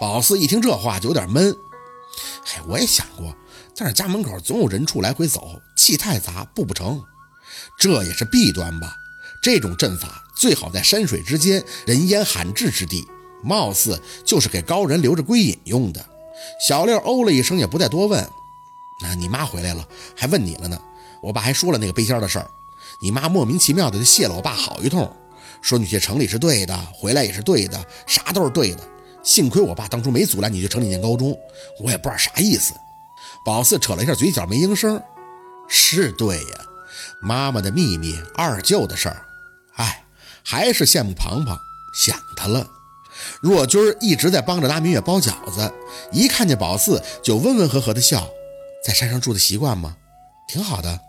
宝四一听这话就有点闷。哎，我也想过，但是家门口总有人畜来回走，气太杂，布不成。这也是弊端吧？这种阵法最好在山水之间，人烟罕至之地，貌似就是给高人留着归隐用的。小六哦了一声，也不再多问。那你妈回来了，还问你了呢。我爸还说了那个背仙的事儿，你妈莫名其妙的就谢了我爸好一通，说你去城里是对的，回来也是对的，啥都是对的。幸亏我爸当初没阻拦你去城里念高中，我也不知道啥意思。宝四扯了一下嘴角，没应声。是对呀，妈妈的秘密，二舅的事儿。哎，还是羡慕庞庞，想他了。若军一直在帮着拉明月包饺子，一看见宝四就温温和和的笑。在山上住的习惯吗？挺好的。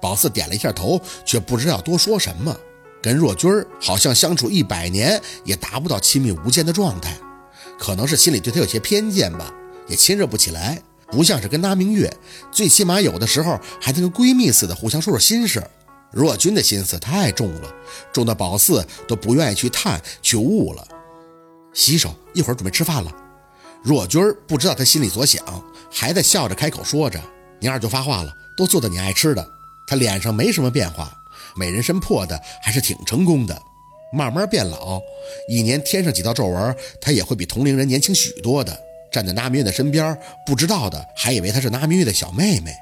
宝四点了一下头，却不知道多说什么。跟若军好像相处一百年也达不到亲密无间的状态，可能是心里对他有些偏见吧，也亲热不起来。不像是跟拉明月，最起码有的时候还能跟闺蜜似的互相说说心事。若君的心思太重了，重到宝四都不愿意去探去悟了。洗手，一会儿准备吃饭了。若君不知道他心里所想，还在笑着开口说着：“你二舅发话了，都做的你爱吃的。”他脸上没什么变化，美人参破的还是挺成功的。慢慢变老，一年添上几道皱纹，他也会比同龄人年轻许多的。站在纳明月的身边，不知道的还以为她是纳明月的小妹妹。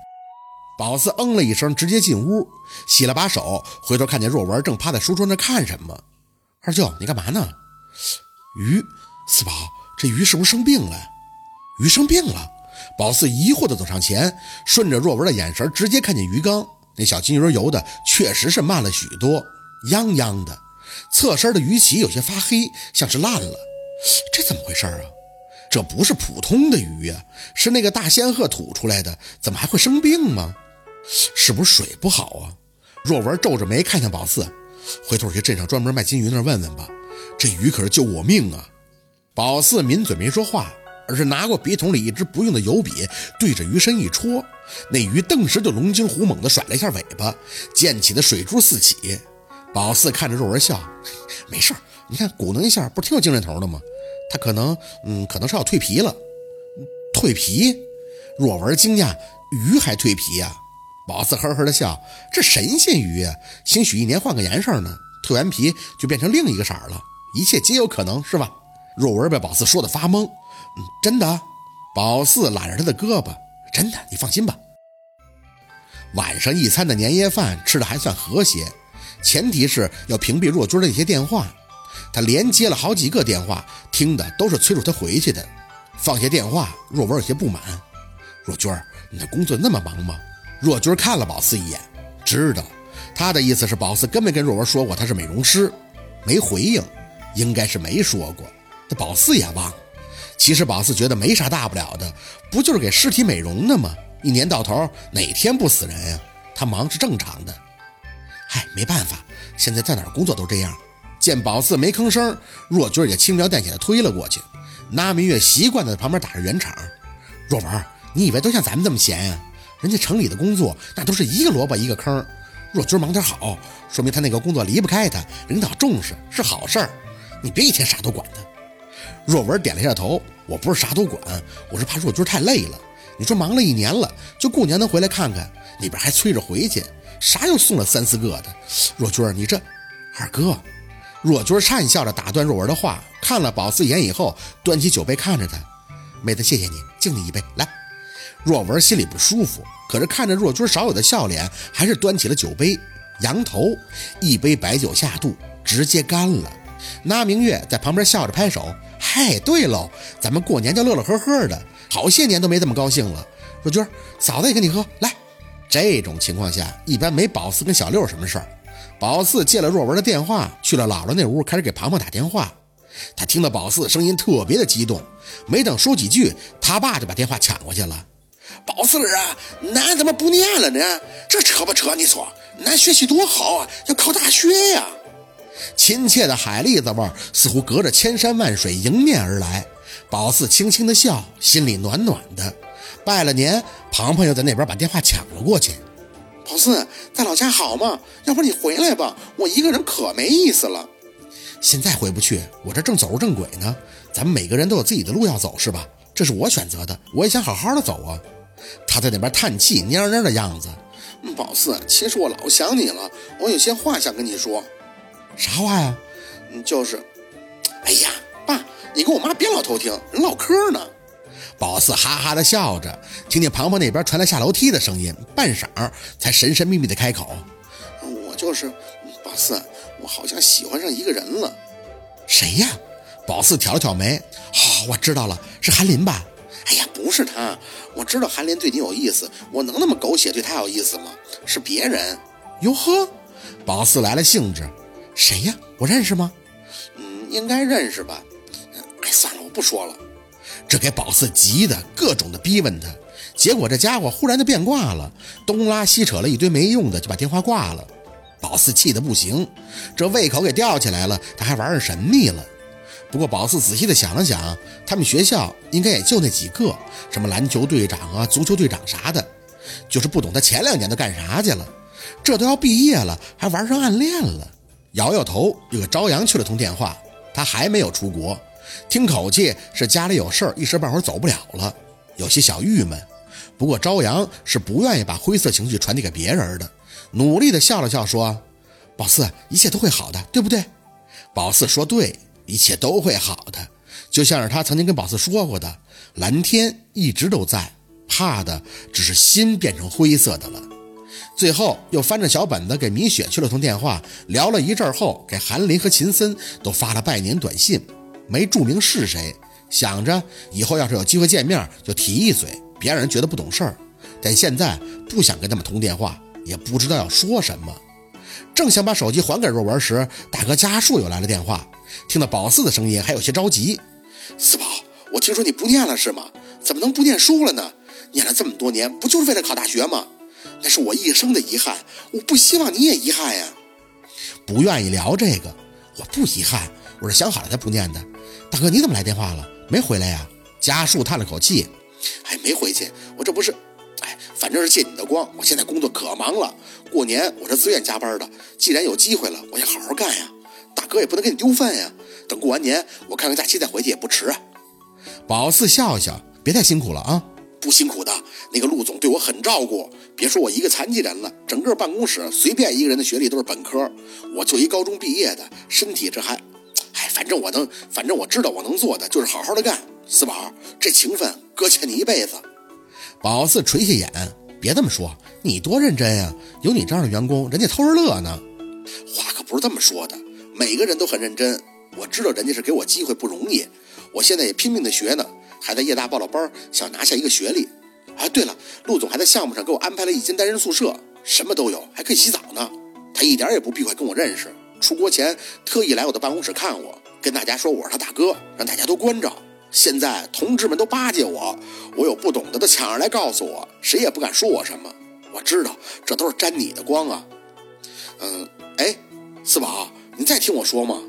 宝四嗯了一声，直接进屋，洗了把手，回头看见若文正趴在书桌那看什么。二舅，你干嘛呢？鱼，四宝，这鱼是不是生病了？鱼生病了。宝四疑惑地走上前，顺着若文的眼神，直接看见鱼缸，那小金鱼游的确实是慢了许多，泱泱的。侧身的鱼鳍有些发黑，像是烂了。这怎么回事啊？这不是普通的鱼呀，是那个大仙鹤吐出来的，怎么还会生病吗？是不是水不好啊？若文皱着眉看向宝四，回头去镇上专门卖金鱼那儿问问吧，这鱼可是救我命啊！宝四抿嘴没说话，而是拿过笔筒里一支不用的油笔，对着鱼身一戳，那鱼顿时就龙精虎猛地甩了一下尾巴，溅起的水珠四起。宝四看着若文笑，没事你看鼓弄一下，不是挺有精神头的吗？他可能，嗯，可能是要蜕皮了。蜕皮？若文惊讶，鱼还蜕皮呀？宝四呵呵的笑，这神仙鱼，兴许一年换个颜色呢，蜕完皮就变成另一个色了，一切皆有可能，是吧？若文被宝四说的发懵。嗯，真的？宝四揽着他的胳膊，真的，你放心吧。晚上一餐的年夜饭吃的还算和谐，前提是要屏蔽若君的那些电话。他连接了好几个电话，听的都是催促他回去的。放下电话，若文有些不满：“若君儿，你的工作那么忙吗？”若君看了宝四一眼，知道他的意思是宝四根本跟若文说过他是美容师，没回应，应该是没说过。这宝四也忘了。其实宝四觉得没啥大不了的，不就是给尸体美容的吗？一年到头哪天不死人呀？他忙是正常的。嗨，没办法，现在在哪工作都这样。见宝四没吭声，若君也轻描淡写的推了过去。那明月习惯的在旁边打着圆场。若文，你以为都像咱们这么闲呀？人家城里的工作那都是一个萝卜一个坑。若君忙点好，说明他那个工作离不开他，领导重视是好事儿。你别一天啥都管他。若文点了一下头，我不是啥都管，我是怕若君太累了。你说忙了一年了，就过年能回来看看，那边还催着回去，啥又送了三四个的。若君儿，你这二哥。若君儿讪笑着打断若文的话，看了宝四一眼以后，端起酒杯看着他：“妹子，谢谢你，敬你一杯。”来，若文心里不舒服，可是看着若君少有的笑脸，还是端起了酒杯，仰头，一杯白酒下肚，直接干了。那明月在旁边笑着拍手：“嗨，对喽，咱们过年就乐乐呵呵的，好些年都没这么高兴了。”若君，嫂子也跟你喝。来，这种情况下，一般没宝四跟小六什么事儿。宝四借了若文的电话，去了姥姥那屋，开始给庞庞打电话。他听到宝四声音特别的激动，没等说几句，他爸就把电话抢过去了。宝四儿啊，俺怎么不念了呢？这扯不扯？你说，俺学习多好啊，要考大学呀！亲切的海蛎子味儿似乎隔着千山万水迎面而来。宝四轻轻的笑，心里暖暖的。拜了年，庞庞又在那边把电话抢了过去。宝四在老家好吗？要不你回来吧，我一个人可没意思了。现在回不去，我这正走入正轨呢。咱们每个人都有自己的路要走，是吧？这是我选择的，我也想好好的走啊。他在那边叹气，蔫蔫的样子。宝四，其实我老想你了，我有些话想跟你说。啥话呀？嗯，就是，哎呀，爸，你跟我妈别老偷听，人唠嗑呢。宝四哈哈的笑着，听见庞庞那边传来下楼梯的声音，半晌才神神秘秘的开口：“我就是，宝四，我好像喜欢上一个人了。谁呀？”宝四挑了挑眉：“哦，我知道了，是韩林吧？”哎呀，不是他，我知道韩林对你有意思，我能那么狗血对他有意思吗？是别人。哟呵，宝四来了兴致。谁呀？我认识吗？嗯，应该认识吧。哎，算了，我不说了。这给宝四急的，各种的逼问他。结果这家伙忽然就变卦了，东拉西扯了一堆没用的，就把电话挂了。宝四气得不行，这胃口给吊起来了，他还玩上神秘了。不过宝四仔细的想了想，他们学校应该也就那几个，什么篮球队长啊、足球队长啥的，就是不懂他前两年都干啥去了。这都要毕业了，还玩上暗恋了。摇摇头，又给朝阳去了通电话。他还没有出国，听口气是家里有事儿，一时半会儿走不了了，有些小郁闷。不过朝阳是不愿意把灰色情绪传递给别人的，努力的笑了笑说：“宝四，一切都会好的，对不对？”宝四说：“对，一切都会好的。”就像是他曾经跟宝四说过的：“蓝天一直都在，怕的只是心变成灰色的了。”最后又翻着小本子给米雪去了通电话，聊了一阵后，给韩林和秦森都发了拜年短信，没注明是谁，想着以后要是有机会见面就提一嘴，别让人觉得不懂事儿。但现在不想跟他们通电话，也不知道要说什么。正想把手机还给若文时，大哥家树又来了电话，听到宝四的声音，还有些着急：“四宝，我听说你不念了是吗？怎么能不念书了呢？念了这么多年，不就是为了考大学吗？”那是我一生的遗憾，我不希望你也遗憾呀。不愿意聊这个，我不遗憾，我是想好了才不念的。大哥，你怎么来电话了？没回来呀？家树叹了口气，哎，没回去，我这不是，哎，反正是借你的光。我现在工作可忙了，过年我是自愿加班的。既然有机会了，我也好好干呀。大哥也不能给你丢饭呀。等过完年，我看看假期再回去也不迟啊。宝四笑笑，别太辛苦了啊。不辛苦的，那个陆总对我很照顾。别说我一个残疾人了，整个办公室随便一个人的学历都是本科，我就一高中毕业的，身体这还……哎，反正我能，反正我知道我能做的就是好好的干。四宝，这情分哥欠你一辈子。宝四垂下眼，别这么说，你多认真呀！有你这样的员工，人家偷着乐呢。话可不是这么说的，每个人都很认真。我知道人家是给我机会不容易，我现在也拼命的学呢。还在夜大报了班，想拿下一个学历。啊，对了，陆总还在项目上给我安排了一间单人宿舍，什么都有，还可以洗澡呢。他一点也不避讳跟我认识，出国前特意来我的办公室看我，跟大家说我是他大哥，让大家都关照。现在同志们都巴结我，我有不懂的都抢着来告诉我，谁也不敢说我什么。我知道这都是沾你的光啊。嗯，哎，四宝，你再听我说嘛。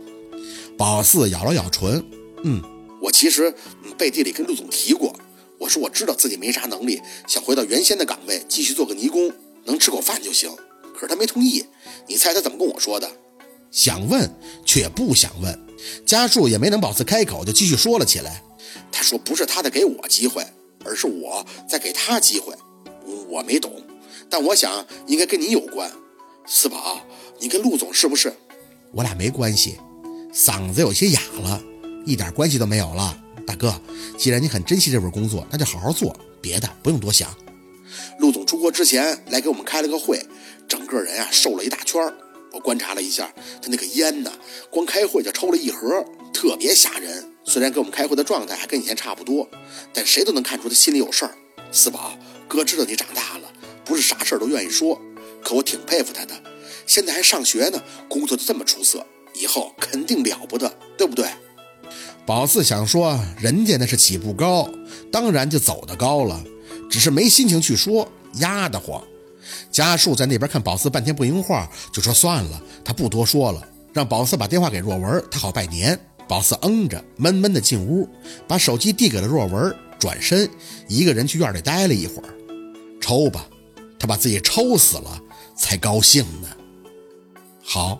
宝四咬了咬唇，嗯。我其实背地里跟陆总提过，我说我知道自己没啥能力，想回到原先的岗位继续做个泥工，能吃口饭就行。可是他没同意。你猜他怎么跟我说的？想问却不想问。家树也没能保持开口，就继续说了起来。他说不是他在给我机会，而是我在给他机会。我没懂，但我想应该跟你有关。四宝，你跟陆总是不是？我俩没关系。嗓子有些哑了。一点关系都没有了，大哥。既然你很珍惜这份工作，那就好好做，别的不用多想。陆总出国之前来给我们开了个会，整个人啊瘦了一大圈我观察了一下，他那个烟呢，光开会就抽了一盒，特别吓人。虽然跟我们开会的状态还跟以前差不多，但谁都能看出他心里有事儿。四宝，哥知道你长大了，不是啥事儿都愿意说，可我挺佩服他的。现在还上学呢，工作这么出色，以后肯定了不得，对不对？宝四想说，人家那是起步高，当然就走得高了，只是没心情去说，压得慌。家树在那边看宝四半天不应话，就说算了，他不多说了，让宝四把电话给若文，他好拜年。宝四嗯着，闷闷的进屋，把手机递给了若文，转身一个人去院里待了一会儿。抽吧，他把自己抽死了才高兴呢。好。